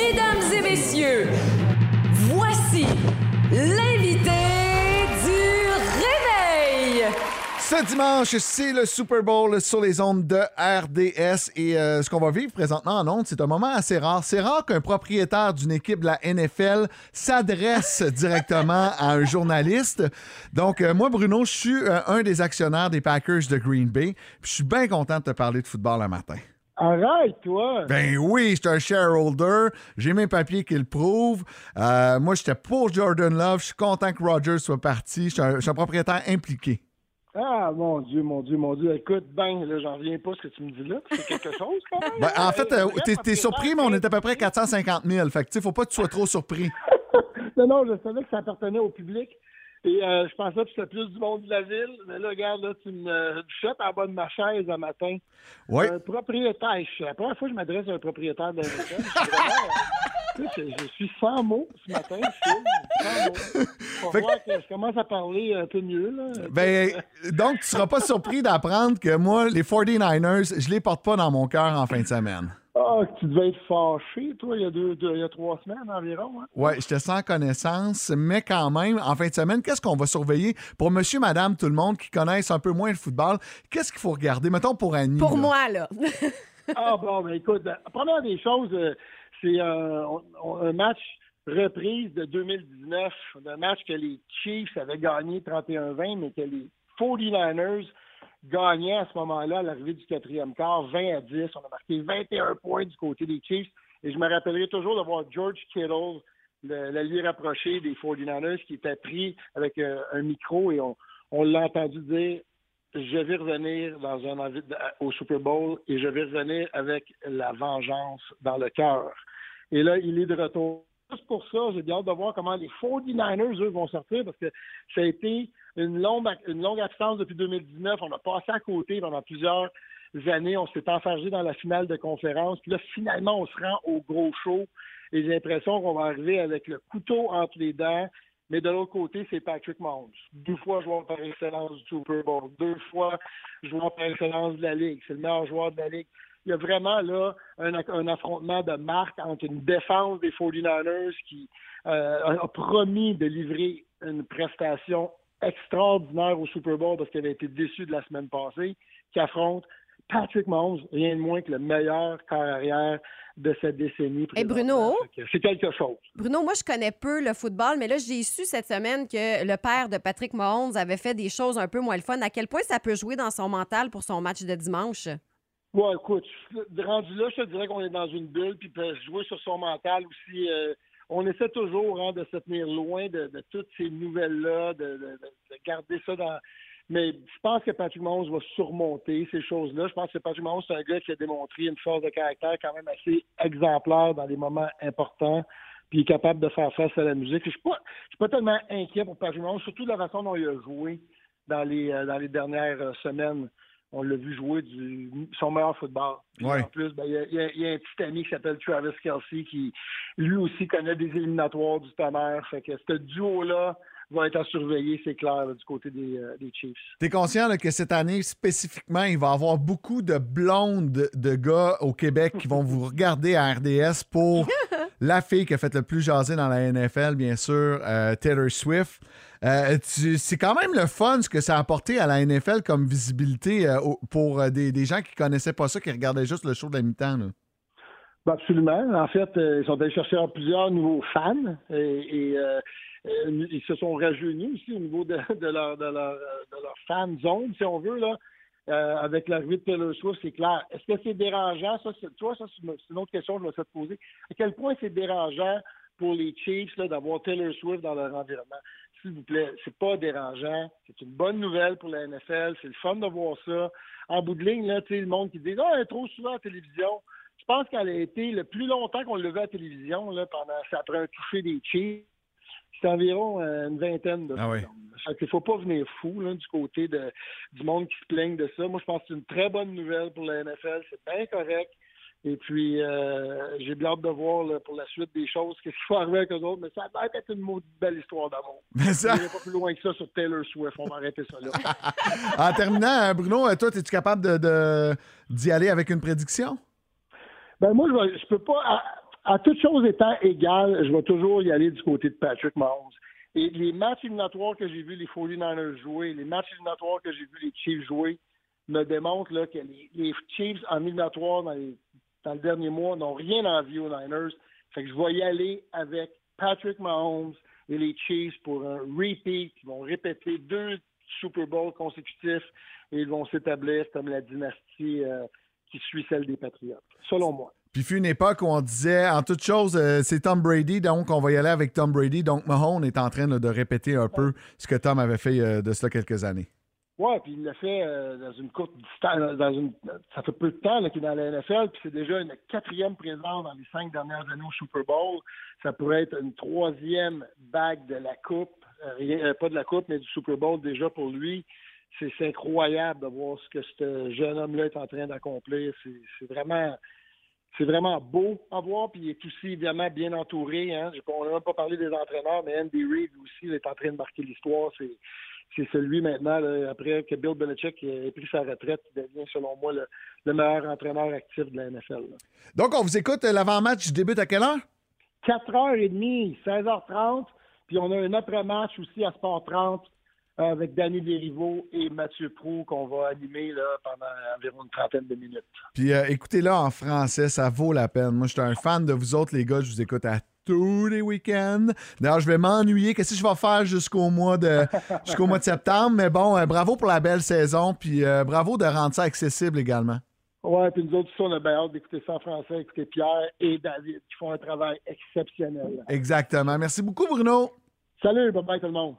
Mesdames et messieurs, voici l'invité du réveil. Ce dimanche, c'est le Super Bowl sur les ondes de RDS et euh, ce qu'on va vivre présentement en ondes, c'est un moment assez rare. C'est rare qu'un propriétaire d'une équipe de la NFL s'adresse directement à un journaliste. Donc, euh, moi, Bruno, je suis euh, un des actionnaires des Packers de Green Bay. Je suis bien content de te parler de football le matin. Arrête, toi! Ben oui, j'étais un shareholder. J'ai mes papiers qui le prouvent. Euh, moi, j'étais pour Jordan Love. Je suis content que Rogers soit parti. Je suis un, je suis un propriétaire impliqué. Ah, mon Dieu, mon Dieu, mon Dieu. Écoute, ben, là, j'en reviens pas ce que tu me dis là. C'est quelque chose, quand même. Ben, en fait, euh, t'es, t'es surpris, mais on est à peu près 450 000. Fait que, tu sais, faut pas que tu sois trop surpris. non, non, je savais que ça appartenait au public. Et euh, je pensais que c'était plus du monde de la ville. Mais là, regarde, là, tu me jettes en bas de ma chaise un matin. Oui. Un propriétaire. La première fois que je m'adresse à un propriétaire la NFL. Je euh, je suis sans mots ce matin. Mots. Faut Fait voir que je commence à parler un peu mieux. Là. Ben, donc, tu seras pas surpris d'apprendre que moi, les 49ers, je les porte pas dans mon cœur en fin de semaine. Ah, tu devais être fâché, toi, il y a, deux, deux- il y a trois semaines environ. Hein? Ouais, j'étais sans connaissance, mais quand même, en fin de semaine, qu'est-ce qu'on va surveiller? Pour monsieur, madame, tout le monde qui connaissent un peu moins le football? Qu'est-ce qu'il faut regarder? Mettons pour Annie. Pour là? moi, là. Ah bon, ben écoute, la première des choses, euh, c'est euh, un match reprise de 2019, un match que les Chiefs avaient gagné 31-20, mais que les 49ers gagnaient à ce moment-là, à l'arrivée du quatrième quart, 20 à 10. On a marqué 21 points du côté des Chiefs. Et je me rappellerai toujours de voir George Kittle, le- l'allié rapproché des 49ers, qui était pris avec euh, un micro et on, on l'a entendu dire je vais revenir dans un envi- au Super Bowl et je vais revenir avec la vengeance dans le cœur. Et là, il est de retour. Juste pour ça, j'ai bien hâte de voir comment les 49ers, eux, vont sortir parce que ça a été une longue, absence depuis 2019. On a passé à côté pendant plusieurs années. On s'est enfargé dans la finale de conférence. Puis là, finalement, on se rend au gros show. Et j'ai l'impression qu'on va arriver avec le couteau entre les dents. Mais de l'autre côté, c'est Patrick Mahomes. Deux fois joueur par excellence du Super Bowl. Deux fois joueur par excellence de la Ligue. C'est le meilleur joueur de la Ligue. Il y a vraiment là un, un affrontement de marque entre une défense des 49ers qui euh, a promis de livrer une prestation extraordinaire au Super Bowl parce qu'elle a été déçue de la semaine passée, qui affronte Patrick Mahomes, rien de moins que le meilleur corps arrière de cette décennie. Et Bruno? C'est quelque chose. Bruno, moi, je connais peu le football, mais là, j'ai su cette semaine que le père de Patrick Mahomes avait fait des choses un peu moins le fun. À quel point ça peut jouer dans son mental pour son match de dimanche? Ouais, écoute, rendu là, je te dirais qu'on est dans une bulle, puis peut jouer sur son mental aussi. euh, on essaie toujours hein, de se tenir loin de, toutes ces nouvelles-là, de, de- de- de garder ça dans. Mais je pense que Patrick Mahomes va surmonter ces choses-là. Je pense que Patrick Mahomes, c'est un gars qui a démontré une force de caractère quand même assez exemplaire dans des moments importants, puis il est capable de faire face à la musique. Je suis pas, suis pas tellement inquiet pour Patrick Mahomes, surtout de la façon dont il a joué dans les, euh, dans les dernières euh, semaines. On l'a vu jouer du, son meilleur football. Ouais. En plus, ben, il y, a- il y y a un petit ami qui s'appelle Travis Kelsey qui, lui aussi, connaît des éliminatoires du tonnerre. Fait que ce duo-là va être à surveiller, c'est clair, là, du côté des, euh, des Chiefs. T'es conscient là, que cette année, spécifiquement, il va y avoir beaucoup de blondes de gars au Québec qui vont vous regarder à RDS pour la fille qui a fait le plus jaser dans la NFL, bien sûr, euh, Taylor Swift. Euh, c'est quand même le fun ce que ça a apporté à la NFL comme visibilité euh, pour des, gens qui connaissaient pas ça, qui regardaient juste le show de la mi-temps. Ben, absolument. En fait, ils sont allés chercher plusieurs nouveaux fans et, ils se sont rajeunis aussi au niveau de, leur, de, leur, de leur fan zone, si on veut, là. Euh, avec l'arrivée de Taylor Swift, c'est clair. Est-ce que c'est dérangeant? Ça, c'est, toi, ça, c'est une autre question que je me suis poser. À quel point c'est dérangeant pour les Chiefs d'avoir Taylor Swift dans leur environnement? S'il vous plaît, c'est pas dérangeant. C'est une bonne nouvelle pour la NFL. C'est le fun de voir ça. En bout de ligne, là, tu le monde qui dit Ah, elle est trop souvent à la télévision. Je pense qu'elle a été le plus longtemps qu'on l'a vu à la télévision, là, pendant après un toucher des Chiefs. C'est environ euh, une vingtaine de Ah oui. Fait qu'il faut pas venir fou là, du côté de, du monde qui se plaigne de ça. Moi, je pense que c'est une très bonne nouvelle pour la NFL. C'est bien correct. Et puis, euh, j'ai bien hâte de voir là, pour la suite des choses, qu'est-ce qu'il faut arriver avec eux autres. Mais ça va être une maudite belle histoire d'amour. Mais ça- Je pas plus loin que ça sur Taylor Swift. On va arrêter ça là. En terminant, euh, Bruno, toi, es-tu capable de, de- d'y aller avec une prédiction? Ben moi, je, je peux pas. À toute chose étant égale, je vais toujours y aller du côté de Patrick Mahomes. Et les matchs éliminatoires que j'ai vus les 49ers jouer, les matchs éliminatoires que j'ai vus les Chiefs jouer, me démontrent là, que les, Chiefs en éliminatoire dans, dans le dernier mois n'ont rien envie aux Niners. Fait que je vais y aller avec Patrick Mahomes et les Chiefs pour un repeat. Ils vont répéter deux Super Bowls consécutifs et ils vont s'établir comme la dynastie euh, qui suit celle des Patriotes, selon moi. Puis fut une époque où on disait, en toute chose, euh, c'est Tom Brady, donc on va y aller avec Tom Brady. Donc Mahone est en train de répéter un peu ce que Tom avait fait euh, de cela quelques années. Oui, puis il l'a fait euh, dans une courte distance. Dans une, ça fait peu de temps qu'il est dans la NFL, puis c'est déjà une quatrième présence dans les cinq dernières années au Super Bowl. Ça pourrait être une troisième bague de la Coupe, pas de la Coupe, mais du Super Bowl déjà pour lui. C'est incroyable de voir ce que ce jeune homme-là est en train d'accomplir. C'est vraiment c'est vraiment beau à voir, puis il est aussi évidemment bien entouré. Hein. On n'a même pas parlé des entraîneurs, mais Andy Reid aussi est en train de marquer l'histoire. C'est, celui maintenant, après que Bill Belichick ait pris sa retraite, qui devient, selon moi, le, meilleur entraîneur actif de la NFL. Donc, on vous écoute, euh, l'avant-match débute à quelle heure? 4h30, 16h30, puis on a un après-match aussi à Sport 30 avec Danny Desrivaux et Mathieu Prou qu'on va animer là, pendant environ une trentaine de minutes. Puis euh, écoutez-là en français, ça vaut la peine. Moi, je suis un fan de vous autres, les gars. Je vous écoute à tous les week-ends. D'ailleurs, je vais m'ennuyer. Qu'est-ce que je vais faire jusqu'au mois de jusqu'au mois de septembre? Mais bon, euh, bravo pour la belle saison. Puis euh, bravo de rendre ça accessible également. Ouais, puis nous autres, on a bien hâte d'écouter ça en français, écouter Pierre et David qui font un travail exceptionnel. Exactement. Merci beaucoup, Bruno. Salut, bye bye tout le monde.